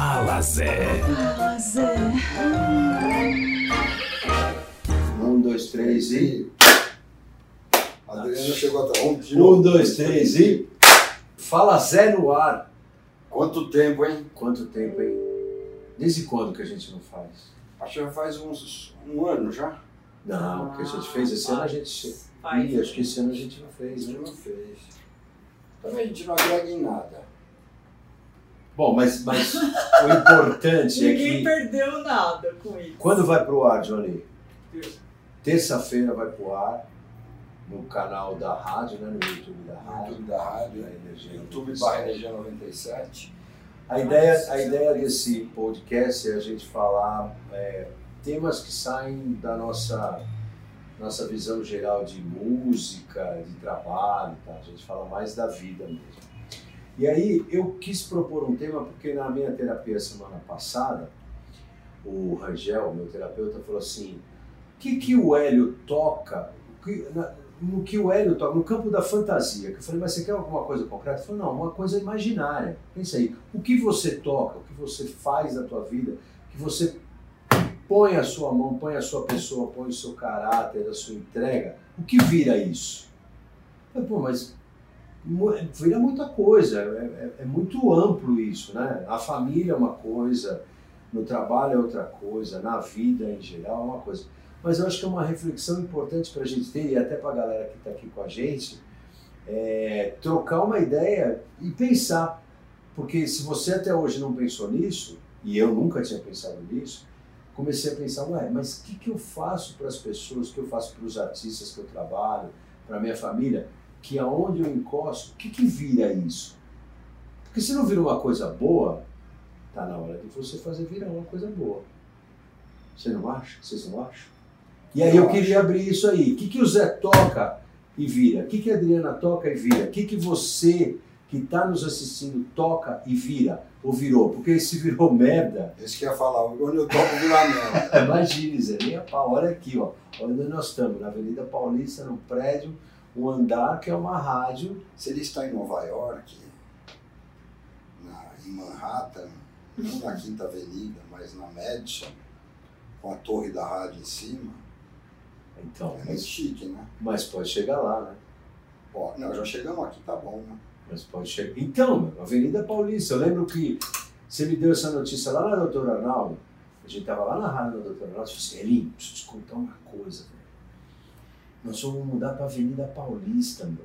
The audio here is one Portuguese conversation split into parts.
Fala Zé. Fala Zé. Um, dois, três e. A Adriana chegou até um Um, dois, três e. Fala Zé no ar. Quanto tempo, hein? Quanto tempo, hein? Desde quando que a gente não faz? Acho que já faz uns um ano já. Não, o que a gente fez esse ano a gente. Faz. Ih, acho que esse ano a gente não A fez, gente né? não fez. Também a gente não agrega em nada. Bom, mas, mas o importante é Ninguém que. perdeu nada com isso. Quando vai pro ar, Johnny? Terça-feira vai pro ar no canal da rádio, né? No YouTube da rádio. YouTube da rádio, da Energia YouTube 97. barra Energia 97. A ideia, a ideia desse podcast é a gente falar é, temas que saem da nossa, nossa visão geral de música, de trabalho, tá? a gente fala mais da vida mesmo. E aí eu quis propor um tema porque na minha terapia semana passada, o Rangel, meu terapeuta, falou assim, o que, que o Hélio toca, que- na- no que o Hélio toca, no campo da fantasia, que eu falei, mas você quer alguma coisa concreta? Ele falou, não, uma coisa imaginária. Pensa aí, o que você toca, o que você faz da tua vida, que você põe a sua mão, põe a sua pessoa, põe o seu caráter, a sua entrega, o que vira isso? Eu Pô, mas vira muita coisa, é, é- é muito amplo isso, né? A família é uma coisa, no trabalho é outra coisa, na vida em geral é uma coisa. Mas eu acho que é uma reflexão importante para a gente ter, e até para a galera que está aqui com a gente, é trocar uma ideia e pensar. Porque se você até hoje não pensou nisso, e eu nunca tinha pensado nisso, comecei a pensar, ué, mas o que, que eu faço para as pessoas, o que eu faço para os artistas que eu trabalho, para a minha família, que aonde eu encosto, o que, que vira isso? Porque se não vira uma coisa boa, tá na hora de você fazer virar uma coisa boa. Você não acha? Vocês não acham? E aí eu queria abrir isso aí. O que, que o Zé toca e vira? O que, que a Adriana toca e vira? O que, que você que está nos assistindo toca e vira? Ou virou? Porque se virou merda, Esse que ia falar, quando eu toco virar merda. imagine, Zé, nem a pau. Olha aqui, ó. Onde nós estamos, na Avenida Paulista, num prédio, um andar que é uma rádio. Se ele está em Nova York, na, em Manhattan, não na Quinta Avenida, mas na Madison, com a torre da rádio em cima, Então, é muito chique, né? mas pode chegar lá, né? Ó, não, já chegamos aqui, tá bom, né? Mas pode chegar. Então, Avenida Paulista. Eu lembro que você me deu essa notícia lá na Doutora Arnaldo. A gente tava lá na rádio da Doutora Arnaldo. Eu falei assim, Elinho, preciso te contar uma coisa, velho. Nós vamos mudar pra Avenida Paulista, meu.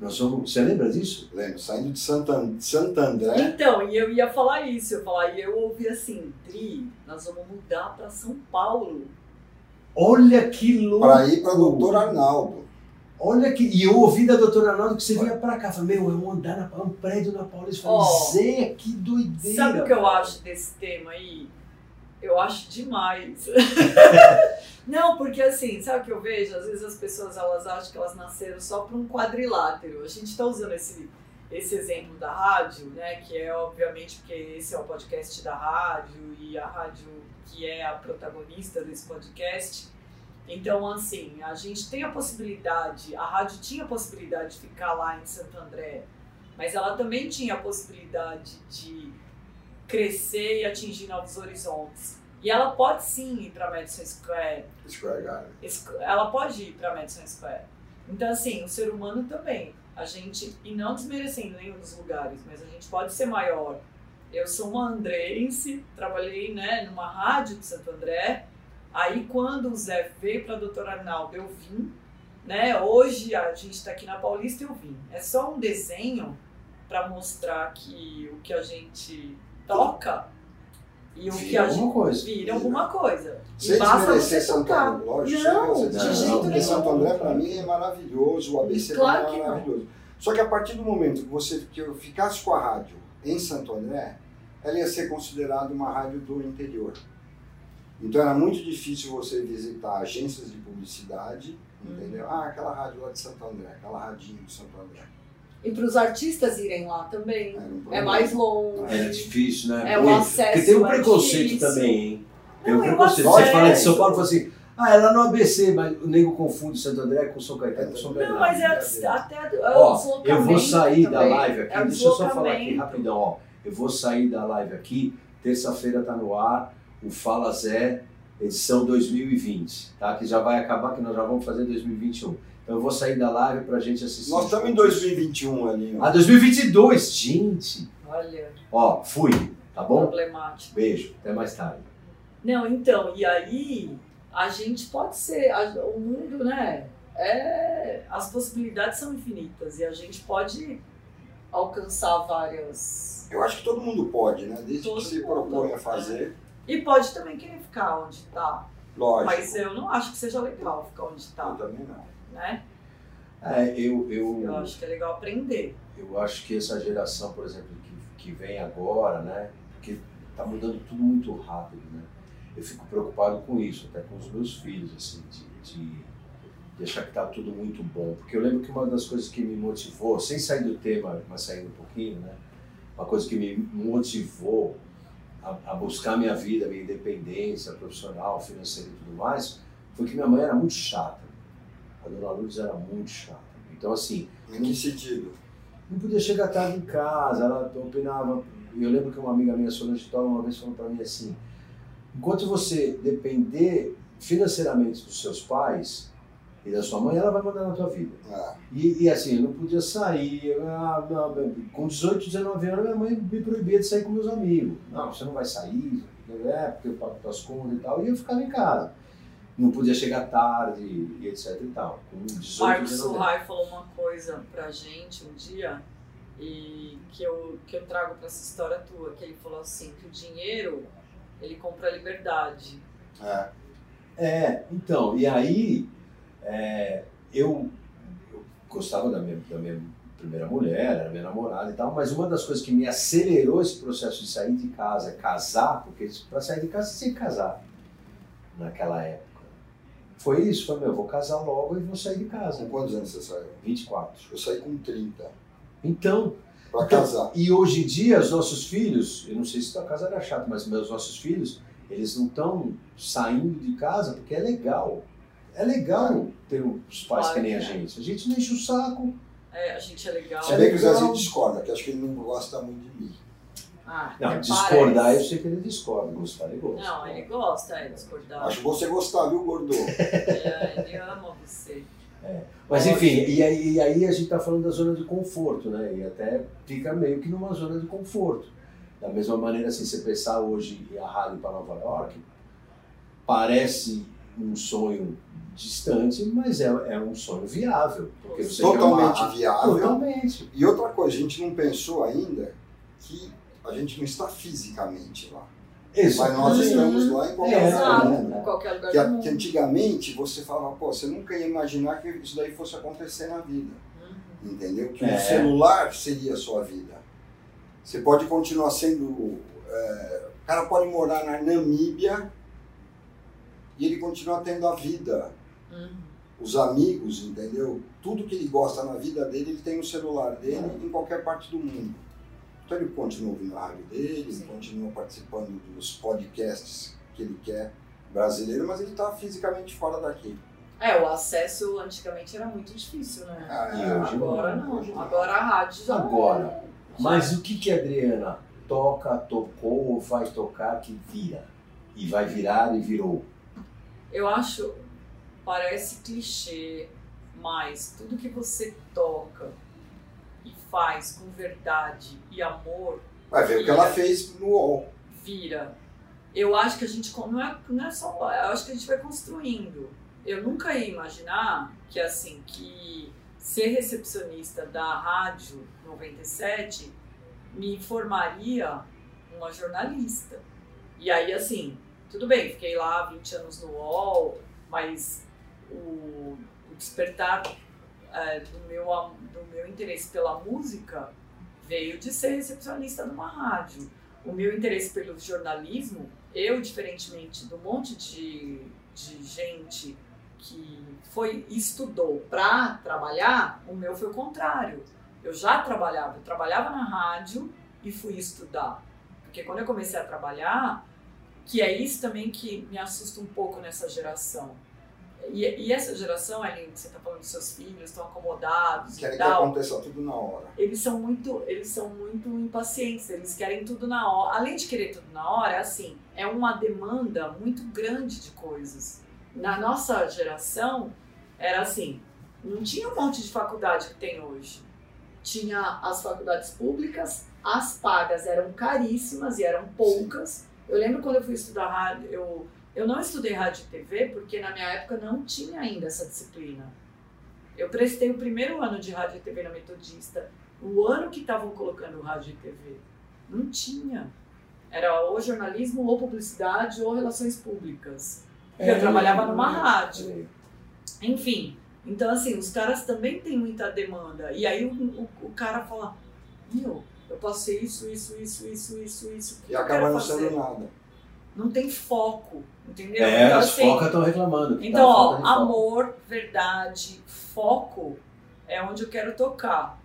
Nós vamos. Você lembra disso? Lembro, saindo de Santo André, Então, e eu ia falar isso, eu falar, e eu ouvi assim, Dri, nós vamos mudar pra São Paulo. Olha que louco! para ir para Doutor Arnaldo. Olha que. E eu ouvi da Doutora Arnaldo que você vinha pra cá. Falei, meu, é um andar na... um prédio na Paulista. Eu Falei, Ó, Zé, que doideira. Sabe o que eu velho." acho desse tema aí? Eu acho demais. Não, porque assim, sabe o que eu vejo? Às vezes as pessoas elas acham que elas nasceram só para um quadrilátero. A gente está usando esse, esse exemplo da rádio, né? Que é obviamente porque esse é o podcast da rádio e a rádio que é a protagonista desse podcast. Então, assim, a gente tem a possibilidade, a rádio tinha a possibilidade de ficar lá em Santo André, mas ela também tinha a possibilidade de crescer e atingir novos horizontes. E ela pode sim ir para Madison Square, Square ela pode ir para Madison Square. Então, assim, o ser humano também. A gente, e não desmerecendo nenhum dos lugares, mas a gente pode ser maior. Eu sou uma andrense, trabalhei né, numa rádio de Santo André. Aí, quando o Zé veio para Doutor Arnaldo, eu vim. Né? Hoje a gente está aqui na Paulista eu vim. É só um desenho para mostrar que o que a gente toca e o que Vira a gente coisa. vira alguma coisa. Sem desmerecer Santo. André, lógico. Não, de jeito Porque nenhum. Santo André, para mim, é maravilhoso, o ABC Claro também que é maravilhoso. Só que a partir do momento que você que eu ficasse com a rádio em Santo André, ela ia ser considerada uma rádio do interior. Então era muito difícil você visitar agências de publicidade, entendeu? Ah, aquela rádio lá de Santo André, aquela radinho de Santo André. E para os artistas irem lá também. Um É problema. mais longe. É difícil, né? É, o Porque- acesso Porque tem um é preconceito difícil. também, hein? Tem um Não, o preconceito. Você fala de São Paulo e fala assim, ah, ela no ABC, mas o nego confunde Santo André com São Caetano com São Bernardo. Não, mas é Verdade. até é o Ó, eu vou sair da também. live aqui, É deixa eu só falar aqui rapidão, ó. eu vou sair da live aqui, terça-feira tá no ar, o Fala Zé, edição 2020, tá? Que já vai acabar, que nós já vamos fazer 2021. Então eu vou sair da live pra gente assistir. Nós estamos em 2021 ali. ó. Ah, 2022, gente! Olha, Ó, fui, tá bom? problemático. Beijo, até mais tarde. Não, então, e aí a gente pode ser, a- o mundo, né? É, as possibilidades são infinitas e a gente pode alcançar várias. Eu acho que todo mundo pode, né? Desde Todo que se propõe a é. fazer, E pode também querer ficar onde tá. lógico. Mas eu não acho que seja legal ficar onde Eu tá, também não. Né? É, eu, eu, Eu acho que é legal aprender. eu acho que essa geração, por exemplo, que, que vem agora, né? Porque tá mudando tudo muito rápido, né? Eu fico preocupado com isso, até com os meus filhos, assim, de, de, de achar que tá tudo muito bom. Porque eu lembro que uma das coisas que me motivou, sem sair do tema, mas saindo um pouquinho, né? Uma coisa que me motivou a, a buscar minha vida, minha independência profissional, financeira e tudo mais, foi que minha mãe era muito chata. A dona Lourdes era muito chata. Então, assim, Em que sentido? não podia chegar tarde em casa, ela opinava. Eu lembro que uma amiga minha, Solange Tola, uma vez falou para mim assim: enquanto você depender financeiramente dos seus pais e da sua mãe, ela vai mandar na tua vida. Ah, E, e assim, eu não podia sair. ah, não, com 18, 19 anos, minha mãe me proibia de sair com meus amigos. Não, você não vai sair, é, porque eu pago tuas contas e tal. E eu ficava em casa. Não podia chegar tarde e etc e tal. Com 18, Marcos 19 anos. Surrai falou uma coisa pra gente um dia e que eu, que eu trago pra essa história tua, que ele falou assim, que o dinheiro, ele compra a liberdade. é. É, então, e aí é, eu, eu gostava da minha, da minha primeira mulher, era minha namorada e tal, mas uma das coisas que me acelerou esse processo de sair de casa, casar, porque para sair de casa você tinha que casar naquela época. Foi isso, foi meu, eu vou casar logo e vou sair de casa. Com quantos anos você saiu? 24. Eu saí com 30. Então, Pra então, casar. E hoje em dia, os nossos filhos, eu não sei se tua casa era chata, mas meus nossos filhos, eles não estão saindo de casa porque é legal. É legal ter os pais Claro que nem a é. gente. A gente não enche o saco. É, a gente é legal. Se bem que o legal. Zezinho discorda, que acho que ele não gosta muito de mim. Ah, Não, discordar, eu parece. sei que ele discorda. Gostar, ele gosta. Não, ele gosta, é, discordar. Acho você gostar, viu, Gordo? É, ele ama você. Mas enfim, e aí, e aí a gente está falando da zona de conforto, né? E até fica meio que numa zona de conforto. Da mesma maneira, assim, você pensar hoje a rádio para Nova York, parece um sonho distante, mas é, é um sonho viável. Porque você Totalmente uma- viável. Totalmente. E outra coisa, a gente não pensou ainda que a gente não está fisicamente lá. Mas nós Uhum. estamos lá em qualquer É, lugar mundo. em qualquer lugar Que, do mundo. que antigamente você falava, pô, você nunca ia imaginar que isso daí fosse acontecer na vida. Uhum. Entendeu? Que É. o celular seria a sua vida. Você pode continuar sendo. é, o cara pode morar na Namíbia e ele continua tendo a vida. Uhum. Os amigos, entendeu? Tudo que ele gosta na vida dele, ele tem no celular dele em qualquer parte do mundo. Então ele continua ouvindo a rádio dele, Sim. continua participando dos podcasts que ele quer brasileiro, mas ele está fisicamente fora daqui. É, o acesso antigamente era muito difícil, né? Ah, E hoje Agora não, não. hoje não. Agora a rádio já. Agora. já- Mas o que que a Adriana toca, tocou ou vai tocar que vira? E vai virar e virou. Eu acho, parece clichê, mas tudo que você toca faz com verdade e amor Vai ver o que ela fez no UOL. vira. Eu acho que a gente não é, não é só, eu acho que a gente vai construindo. Eu nunca ia imaginar que assim, que ser recepcionista da rádio 97 me formaria uma jornalista. E aí assim, tudo bem, fiquei lá 20 anos no UOL, mas o, o despertar é, do, meu, do meu interesse pela música veio de ser recepcionista numa rádio. O meu interesse pelo jornalismo, eu, diferentemente do monte de, de gente que foi estudou para trabalhar, o meu foi o contrário. Eu já trabalhava, eu trabalhava na rádio e fui estudar. Porque quando eu comecei a trabalhar, que é isso também que me assusta um pouco nessa geração. E, e essa geração, Aline, que você está falando dos seus filhos, estão acomodados Querem e que tal, aconteça tudo na hora. eles são muito eles são muito impacientes eles querem tudo na hora além de querer tudo na hora assim é uma demanda muito grande de coisas. Na nossa geração era assim não tinha um monte de faculdade que tem hoje. Tinha as faculdades públicas as pagas eram caríssimas e eram poucas. Eu lembro quando eu fui estudar rádio eu eu não estudei rádio e TV porque na minha época não tinha ainda essa disciplina eu prestei o primeiro ano de rádio e TV na Metodista, o ano que estavam colocando rádio e TV. Não tinha. Era ou jornalismo, ou publicidade, ou relações públicas. É, eu trabalhava numa rádio. É. Enfim, então assim, os caras também têm muita demanda. E aí o, o, o cara fala, meu, eu posso ser isso, isso, isso, isso, isso, isso. E acaba não sendo nada. Não tem foco, entendeu? É, então, as assim, focas estão reclamando. então, tá ó, amor, verdade, foco é onde eu quero tocar.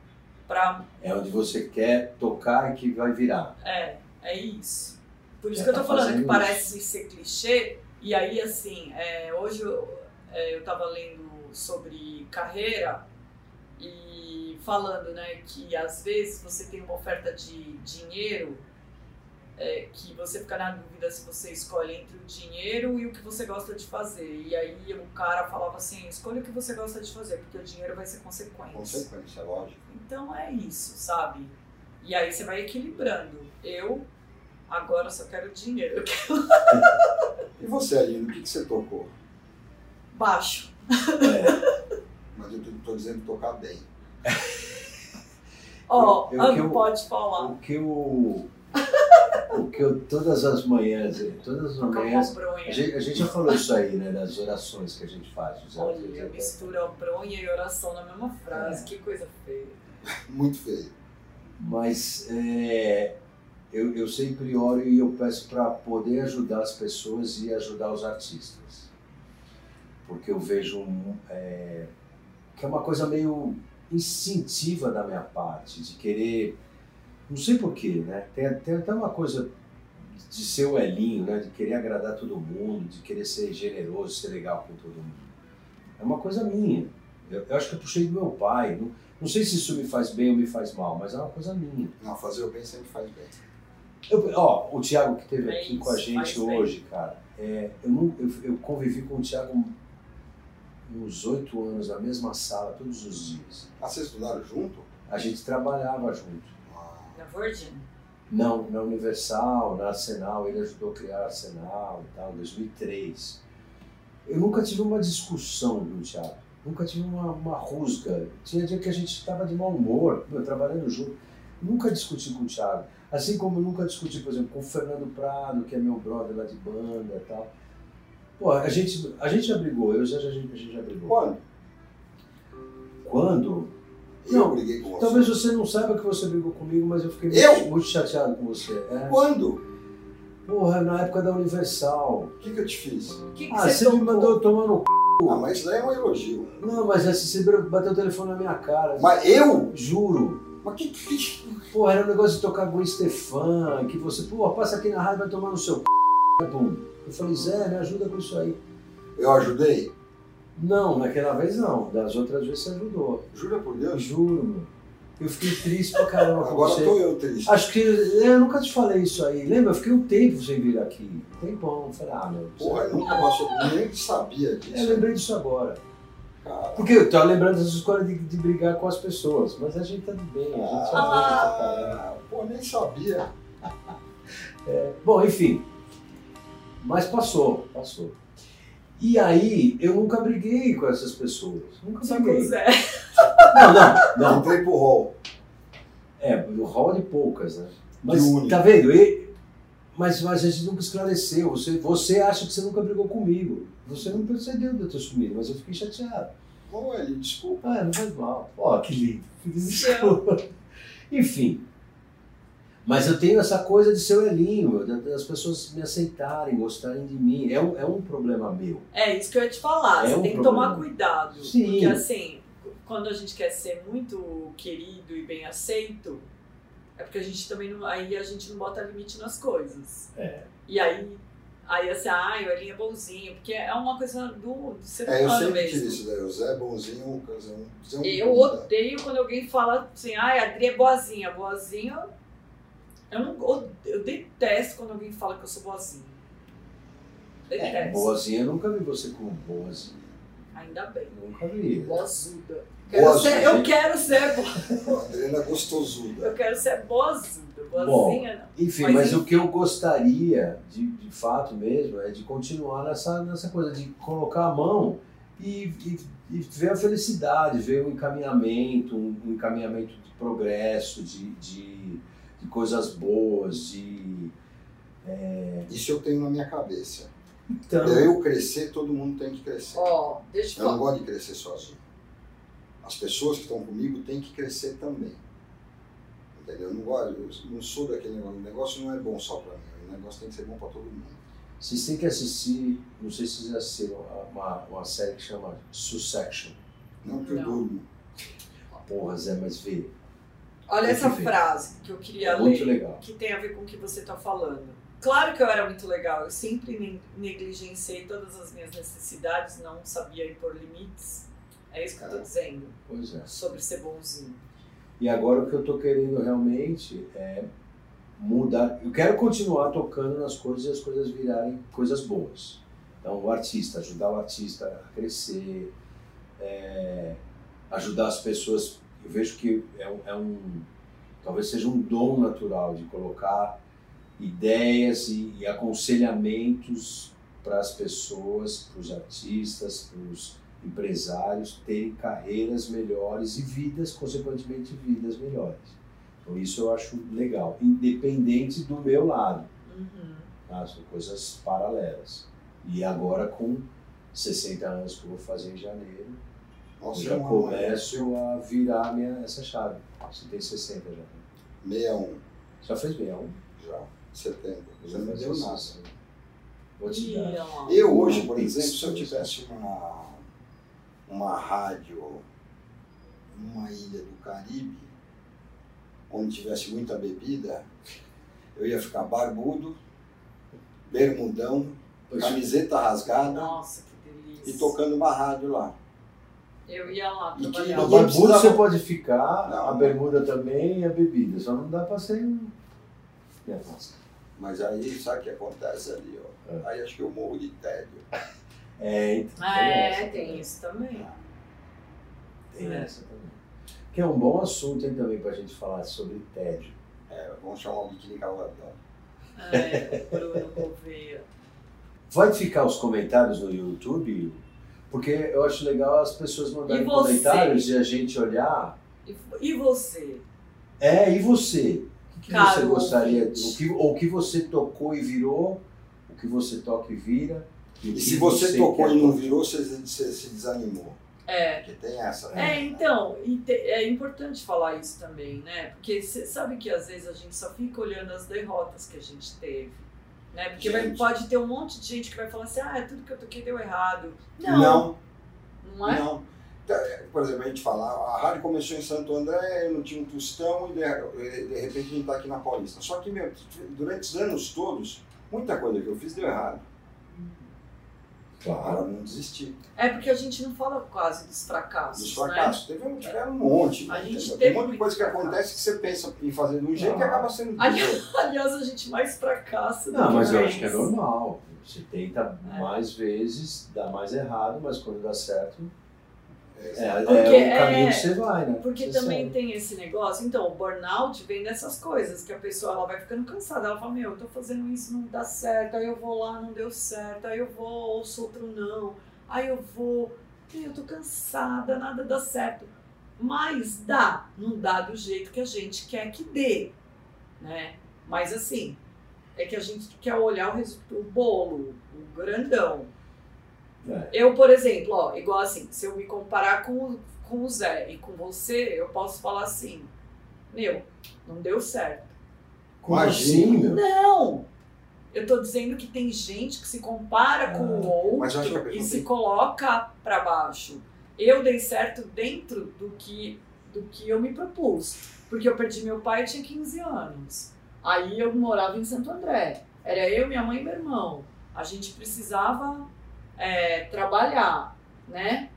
Pra, É onde você quer tocar e que vai virar. é, é isso. Por isso Já que eu tô tá falando que parece ser clichê. E aí, assim, é, hoje eu, é, eu tava lendo sobre carreira e falando, né, que às vezes você tem uma oferta de dinheiro é, que você fica na dúvida se você escolhe entre o dinheiro e o que você gosta de fazer. E aí o cara falava assim, escolha o que você gosta de fazer, porque o dinheiro vai ser consequência. Consequência, lógico. Então é isso, sabe? E aí você vai equilibrando. Eu agora só quero dinheiro. E você, Aline, o que, que você tocou? baixo. É, Mas eu tô, tô dizendo tocar bem. Ó, Eu- eu- eu- pode falar. o que eu. O que eu todas as manhãs, todas as manhãs. A gente, a gente já falou isso aí, né? Das orações que a gente faz. Olha, autos, mistura bronha e oração na mesma frase. É. Que coisa feia. Muito feio. Mas é, eu, eu sempre oro e eu peço para poder ajudar as pessoas e ajudar os artistas. Porque eu vejo um, é, que é uma coisa meio instintiva da minha parte, de querer. Não sei porquê, né? Tem, tem até uma coisa de ser o Elinho, né? De querer agradar todo mundo, de querer ser generoso, ser legal com todo mundo. É uma coisa minha. Eu, eu acho que eu puxei do meu pai. Não, não sei se isso me faz bem ou me faz mal, mas é uma coisa minha. Não, fazer o bem sempre faz bem. Eu, ó, o Thiago que esteve aqui com a gente bem. hoje, cara, é, eu, não, eu, eu convivi com o Thiago uns oito anos na mesma sala, todos os dias. Ah, vocês estudaram junto? A gente trabalhava junto. Virgin? Não, na Universal, na Arsenal, ele ajudou a criar a Arsenal e tal, em 2003. Eu nunca tive uma discussão com o Thiago, nunca tive uma, uma rusga. Tinha dia que a gente estava de mau humor, meu, trabalhando junto. Nunca discuti com o Thiago. Assim como eu nunca discuti, por exemplo, com o Fernando Prado, que é meu brother lá de banda e tal. Pô, a gente, a gente já brigou, eu já, já, a gente, a gente já brigou. Quando? Quando? Eu Não, briguei com você. Talvez você não saiba que você brigou comigo, mas eu fiquei Eu? muito, muito chateado com você. É. Quando? Porra, na época da Universal. O que, que eu te fiz? O que, que Ah, você você me mandou tomar no c. Ah, mas isso daí é um elogio. Não, mas assim, você bateu o telefone na minha cara. Mas eu? Juro. Mas que, que... Porra, era um negócio de tocar Gwen Stefan, que você, pô, passa aqui na rádio vai tomar no seu c. Eu falei, Zé, me ajuda com isso aí. Eu ajudei? Não, naquela vez não. Das outras vezes você ajudou. Jura por Eu Deus? juro, meu. Eu fiquei triste pra caramba com Agora você. tô eu triste. Acho que eu nunca te falei isso aí. Lembra? Eu fiquei um tempo sem vir aqui. Um tempão. Eu Falei, ah, meu. Porra, eu nunca passou, nem sabia disso. Eu lembrei disso agora. Cara. Porque eu tava lembrando dessas histórias de, de brigar com as pessoas. Mas a gente tá de bem, a gente pra caramba. Ah, pô, nem sabia. Bom, enfim. Mas passou, passou. E aí, eu nunca briguei com essas pessoas. Nunca Só com o briguei. Zé. Não, não, não. Entrei pro hall. É, o rol de poucas, né? Mas, tá vendo? E- mas, mas a gente nunca esclareceu. Você, você acha que você nunca brigou comigo. Você não percebeu de eu ter sumido, mas eu fiquei chateado. Ô, Eli, desculpa. Ah, não faz mal. Ó, que lindo. Desculpa. Enfim. Mas eu tenho essa coisa de ser o Elinho, da- das pessoas me aceitarem, gostarem de mim. É um, é um problema meu. É isso que eu ia te falar. É Você um tem que problema. tomar cuidado. Sim. Porque assim, quando a gente quer ser muito querido e bem aceito, é porque a gente também não. Aí a gente não bota limite nas coisas. É. E aí Aí assim, ai, o Elinho é bonzinho, porque é uma coisa do, do ser É, eu humano sempre mesmo. tive isso daí. O Zé é bonzinho, o Zé é um- Zé é Eu odeio quando alguém fala assim, ai, a Adri é boazinha. Boazinha, eu, não, eu, eu detesto quando alguém fala que eu sou boazinha. Detesto. É, boazinha, eu nunca vi você como boazinha. Ainda bem. Nunca vi. Boazuda. Quero Boazuda. ser, eu quero ser boa. A Adriana é gostosuda. Eu quero ser boazuda. Boazinha não. Enfim, Mas mas, enfim. o que eu gostaria, de, de fato mesmo, é de continuar nessa, nessa coisa de colocar a mão e, e, e ver a felicidade, ver o encaminhamento, um, um encaminhamento de progresso, de, de, de coisas boas, de. Isso eu tenho na minha cabeça. Então, Pra eu crescer, todo mundo tem que crescer. Deixa eu Eu não gosto de crescer sozinho. As pessoas que estão comigo têm que crescer também. Entendeu? Eu não, gosto, eu não sou daquele negócio. O negócio não é bom só para mim. O negócio tem que ser bom para todo mundo. vocês têm que assistir, não sei se vocês assistiram, uma, uma série que chama Succession. Não que eu durmo. Porra, Zé, mas vê. Olha essa frase que eu queria muito ler. legal. que tem a ver com o que você está falando. Claro que eu era muito legal, eu sempre ne- negligenciei todas as minhas necessidades, não sabia impor limites. É isso que eu tô É. dizendo Pois é. sobre ser bonzinho. E agora o que eu tô querendo realmente é mudar. Eu quero continuar tocando nas coisas e as coisas virarem coisas boas. Então, o artista, ajudar o artista a crescer, é, ajudar as pessoas. Eu vejo que é um, é um- talvez seja um dom natural de colocar ideias e, e aconselhamentos para as pessoas, para os artistas, para os empresários terem carreiras melhores e vidas, consequentemente, vidas melhores. Então, isso eu acho legal, independente do meu lado. Uhum. Tá? São coisas paralelas. E agora, com 60 anos que eu vou fazer em janeiro, Nossa, eu já começo a virar minha, essa chave. Você tem 60 já. né? 61 Já fez bem, um? já. Setembro. Você vou não deu nada. Vou te dar. Eu hoje, por exemplo, se eu tivesse uma, uma rádio numa ilha do Caribe, onde tivesse muita bebida, eu ia ficar barbudo, bermudão, camiseta rasgada Nossa, que delícia. e tocando uma rádio lá. Eu ia lá E que trabalhar. Precisava- você pode ficar, Não. a bermuda também e a bebida. Só não dá pra ser. um- É, nossa. Mas aí, sabe o que acontece ali? Ó? É. Aí acho que eu morro de tédio. É, então, Ah, é, essa tem isso também. Tem É. essa também. Que é um bom assunto hein, também pra gente falar sobre tédio. É, vamos chamar o biquíni cavadão. É, o Bruno Gouveia. Vai ficar os comentários no YouTube? Porque eu acho legal as pessoas mandarem E você? comentários e a gente olhar. E, e você? É, e você? O que, que você gostaria? O que, ou o que você tocou e virou? O que você toca e vira? E que se você tocou quer e não tocar? virou, você, você se desanimou. É. Porque tem essa. né? É, então, e é importante falar isso também, né? Porque você sabe que às vezes a gente só fica olhando as derrotas que a gente teve. Né? Porque vai- pode ter um monte de gente que vai falar assim, ah, tudo que eu toquei deu errado. Não, Não, não, é? não. Então, é, Por exemplo, a gente fala, a rádio começou em Santo André, eu não tinha um tostão e de, de repente a gente está aqui na Paulista. Só que, meu, durante os anos todos, muita coisa que eu fiz deu errado. Claro. Não desisti. É porque a gente não fala quase dos fracassos, Dos fracassos. Teve um, tiveram um monte. A gente entendeu? teve Tem um monte de coisa que fracasso. acontece que você pensa em fazer de um jeito Ah. e acaba sendo de Ali- outro. né? Aliás, a gente mais fracassa do Não, que mas eu acho que é normal. Você tenta É. mais vezes, dá mais errado, mas quando dá certo, é, é Porque o caminho é- que você vai, né? Porque Você também segue. tem esse negócio, então, o burnout vem dessas coisas, que a pessoa ela vai ficando cansada, ela fala, meu, eu tô fazendo isso, não dá certo, aí eu vou lá, não deu certo, aí eu vou, ouço outro não, aí eu vou, eu tô cansada, nada dá certo. Mas dá, não dá do jeito que a gente quer que dê, né? Mas assim, é que a gente quer olhar o, o bolo, o grandão. É. Eu, por exemplo, ó, igual assim, se eu me comparar com, o- com o Zé e com você, eu posso falar assim, meu, não deu certo. Imagina. Não! Eu tô dizendo que tem gente que se compara com o Ah, outro e se coloca pra baixo. Eu dei certo dentro do que, do que eu me propus. Porque eu perdi meu pai, eu tinha 15 anos. Aí eu morava em Santo André. Era eu, minha mãe e meu irmão. a gente precisava é, trabalhar, né?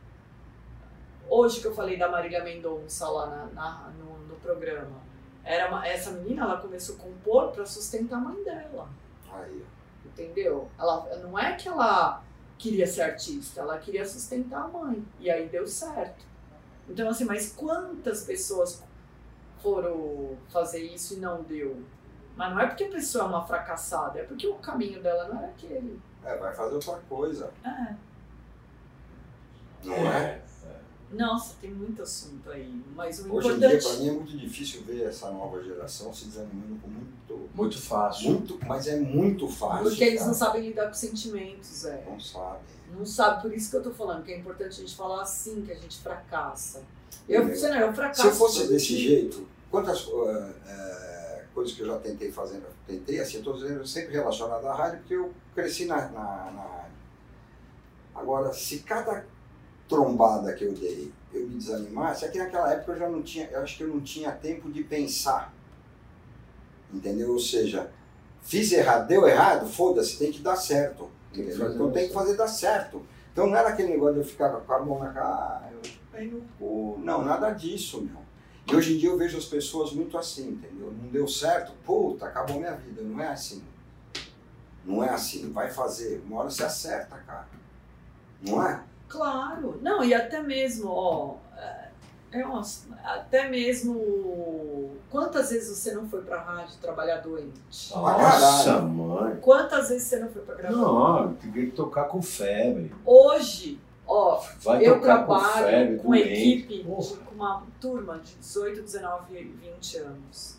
Hoje que eu falei da Marília Mendonça lá na, na- no, no programa, era uma- essa menina ela começou a compor para sustentar a mãe dela, Aí, entendeu? Ela não é que ela queria ser artista, ela queria sustentar a mãe e aí deu certo. Então assim, mas quantas pessoas foram fazer isso e não deu? Mas não é porque a pessoa é uma fracassada, é porque o caminho dela não era aquele. É, vai fazer outra coisa. É. Não é? Nossa, tem muito assunto aí. Mas o Hoje em dia, importante. para mim, é muito difícil ver essa nova geração se desanimando com muito. Muito fácil. muito mas é muito fácil. porque eles cara. não sabem lidar com sentimentos, é. Não sabem. Não sabe, por isso que eu tô falando, que é importante a gente falar assim, que a gente fracassa. Eu, É. você não, eu fracasso. Se eu fosse desse jeito, quantas eh, eh, coisas que eu já tentei fazer, tentei, assim, eu estou sempre relacionado à rádio, porque eu cresci na, na, na rádio. Agora, se cada trombada que eu dei eu me desanimasse, é que naquela época eu já não tinha, eu acho que eu não tinha tempo de pensar. Entendeu? Ou seja, fiz errado, deu errado, foda-se, tem que dar certo. Tem que Então tem que fazer dar certo. Então não era aquele negócio de eu ficar com a mão na cara, eu no cu. Não, nada disso, meu. E hoje em dia eu vejo as pessoas muito assim, entendeu? Não deu certo, puta, acabou minha vida. Não é assim. Não é assim. Vai fazer. Uma hora você acerta, cara. Não é? Claro. Não, e até mesmo, ó. é, É uma, até mesmo. Quantas vezes você não foi pra rádio trabalhar doente? Nossa, mãe. Quantas vezes você não foi pra gravar? Não, tem que tocar com febre. Hoje, ó, Vai eu tocar com trabalho febre, com equipe, Porra. Uma turma de 18, 19 e 20 anos.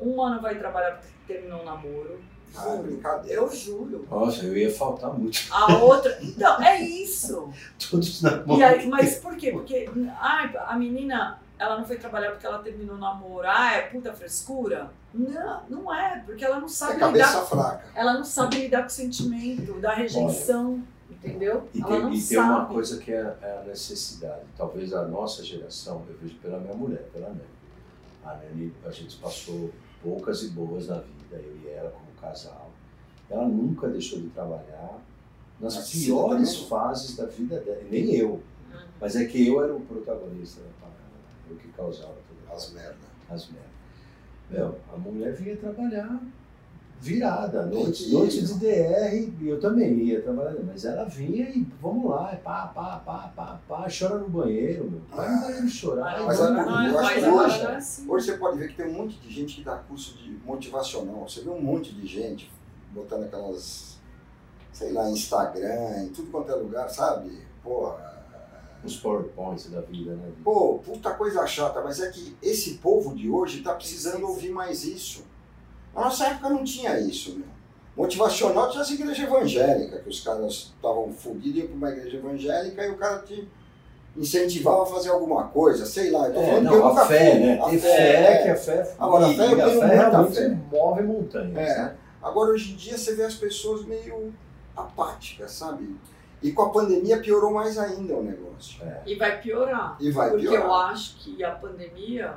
Um ano vai trabalhar porque terminou um namoro. Ah, é brincadeira. Eu juro. Nossa, eu ia faltar muito. A outra. Então, é isso. Todos na aí, mas por quê? Porque ai, a menina, ela não foi trabalhar porque ela terminou o namoro. Ah, é puta frescura? Não, não é, porque ela não É sabe cabeça lidar. fraca. Ela não sabe lidar com o sentimento da rejeição, entendeu? E ela tem, não e tem uma coisa que é, é a necessidade. Talvez a nossa geração, eu vejo pela minha mulher, pela Nani. A Nani, a gente passou poucas e boas na vida, eu e ela como casal. Ela nunca deixou de trabalhar nas Mas piores você também? fases da vida dela. Nem eu. Hum. Mas é que eu era o protagonista da parada. Eu que causava tudo. As merda. as merdas. Meu, a mulher vinha trabalhar virada, noite, noite de. DR, e eu também ia trabalhar, mas ela vinha e vamos lá, e pá, pá, pá, pá, pá, chora no banheiro, meu. Vai no banheiro chorar. Mas, e Mas vai agora a- não é, eu acho que hoje- não é assim. Hoje você pode ver que tem um monte de gente que dá curso de motivacional. Você vê um monte de gente botando aquelas, sei lá, Instagram, em tudo quanto é lugar, sabe? Porra. Os PowerPoints da vida, né? Pô, puta coisa chata, mas é que esse povo de hoje tá precisando Precisa. ouvir mais isso. Na nossa época não tinha isso, meu. Motivacional tinha essa igreja evangélica, que os caras estavam fodidos, iam pra uma igreja evangélica e o cara te incentivava a fazer alguma coisa, sei lá. Eu tô É, falando que eu não, nunca a fé, fui. né? A fé, fé, é. que a fé Agora, a fé eu a tenho fé muita fé. move montanhas, É. né? Agora, hoje em dia, você vê as pessoas meio apáticas, sabe? E com a pandemia piorou mais ainda o negócio. É. E vai piorar. E vai porque piorar. eu acho que a pandemia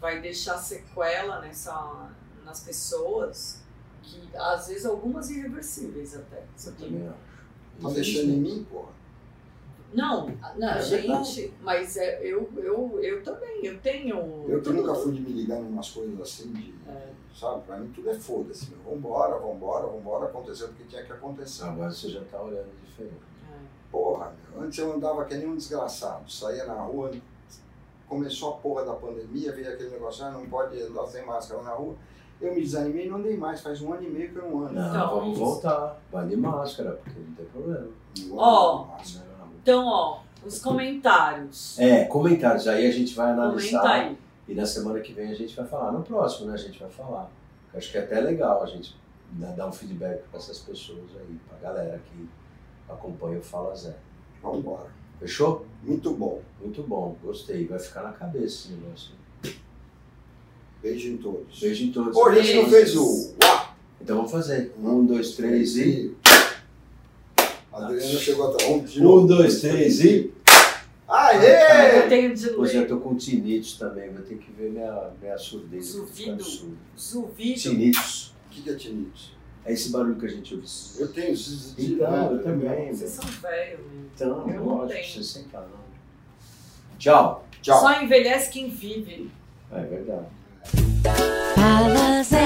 vai deixar sequela nessa, nas pessoas, que às vezes algumas irreversíveis até. Eu sabia? também acho. Tá deixando em mim, porra. Não, não É gente, verdade. mas é, eu, eu, eu também, eu tenho. Eu que nunca fui de me ligar em umas coisas assim, de, É. sabe? Pra mim tudo é foda-se, meu. Vambora, vambora, vambora, aconteceu o que tinha que acontecer. Agora você já tá olhando diferente. É. Porra, meu. Antes eu andava que nem um desgraçado. Saía na rua, começou a porra da pandemia, veio aquele negócio, ah, não pode andar sem máscara na rua. Eu me desanimei e não andei mais. Faz um ano e meio que eu não ando. Não, Então, vamos voltar. Vai de máscara, porque não tem problema. Ó. Não. Então, ó, os comentários. É, comentários. Aí a gente vai Comenta analisar. aí. E na semana que vem a gente vai falar. No próximo, né? A gente vai falar. Eu Acho que é até legal a gente né, dar um feedback para essas pessoas aí, pra galera que acompanha o Fala Zé. Vambora. Fechou? Muito bom. Muito bom, gostei. Vai ficar na cabeça esse negócio. Beijo em todos. Beijo em todos. A gente não fez o. Então vamos fazer. Um, dois, três e. Adriano chegou até. Um, de Um, novo. dois, três e. Eu Aê! tenho de Hoje eu ler. tô com tinnitus também, vou ter que ver minha, minha surdez. eu Zuvido. Zuvido. Tinnitus. O que que é tinite? É esse barulho que a gente ouve. Eu tenho Então, eu também. Vocês são velhos. né? Então, Eu não lógico, tenho. 60 anos. Tchau. Tchau. Só envelhece quem vive. É verdade. Palazzo.